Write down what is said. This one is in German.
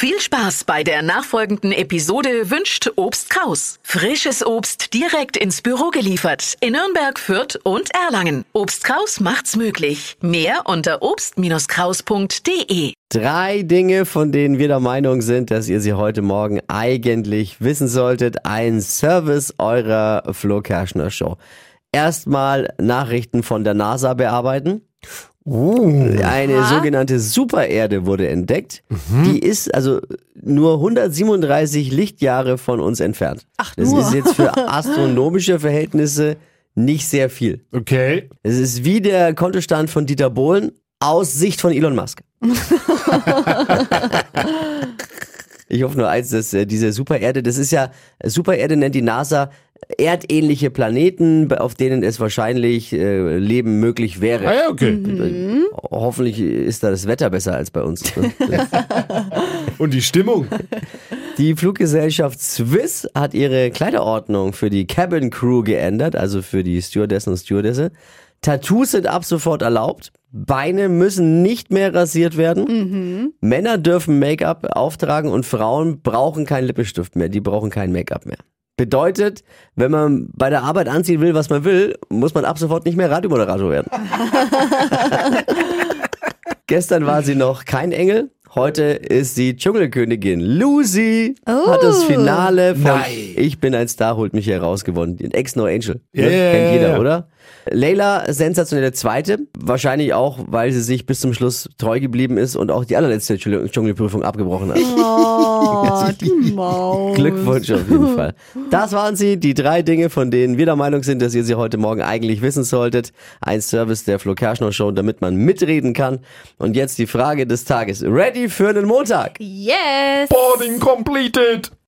Viel Spaß bei der nachfolgenden Episode wünscht Obst Kraus. Frisches Obst direkt ins Büro geliefert in Nürnberg, Fürth und Erlangen. Obst Kraus macht's möglich. Mehr unter obst-kraus.de. Drei Dinge, von denen wir der Meinung sind, dass ihr sie heute Morgen eigentlich wissen solltet. Ein Service eurer Flo Kerschner Show. Erstmal Nachrichten von der NASA bearbeiten. Eine sogenannte Supererde wurde entdeckt. Die ist also nur 137 Lichtjahre von uns entfernt. Ach, das nur. ist jetzt für astronomische Verhältnisse nicht sehr viel. Okay. Es ist wie der Kontostand von Dieter Bohlen aus Sicht von Elon Musk. Ich hoffe nur eins, dass äh, diese Supererde, das ist ja, Supererde nennt die NASA erdähnliche Planeten, auf denen es wahrscheinlich äh, Leben möglich wäre. Ah ja, okay. Mhm. Hoffentlich ist da das Wetter besser als bei uns. Und die Stimmung? Die Fluggesellschaft Swiss hat ihre Kleiderordnung für die Cabin Crew geändert, also für die Stewardessen und Stewardesse. Tattoos sind ab sofort erlaubt. Beine müssen nicht mehr rasiert werden. Männer dürfen Make-up auftragen und Frauen brauchen keinen Lippenstift mehr. Die brauchen kein Make-up mehr. Bedeutet, wenn man bei der Arbeit anziehen will, was man will, muss man ab sofort nicht mehr Radiomoderator werden. Gestern war sie noch kein Engel. Heute ist sie Dschungelkönigin. Lucy hat das Finale von Nein. Ich bin ein Star, holt mich hier raus gewonnen. Den Ex-No Angel. Ne? Ja, ja, Kennt ja, jeder, ja. oder? Leila, sensationelle Zweite. Wahrscheinlich auch, weil sie sich bis zum Schluss treu geblieben ist und auch die allerletzte Dschungel- Dschungelprüfung abgebrochen hat. Oh, die Maus. Glückwunsch auf jeden Fall. Das waren sie, die drei Dinge, von denen wir der Meinung sind, dass ihr sie heute Morgen eigentlich wissen solltet. Ein Service der Flo Kerschner Show, damit man mitreden kann. Und jetzt die Frage des Tages. Ready für einen Montag? Yes. Boarding completed.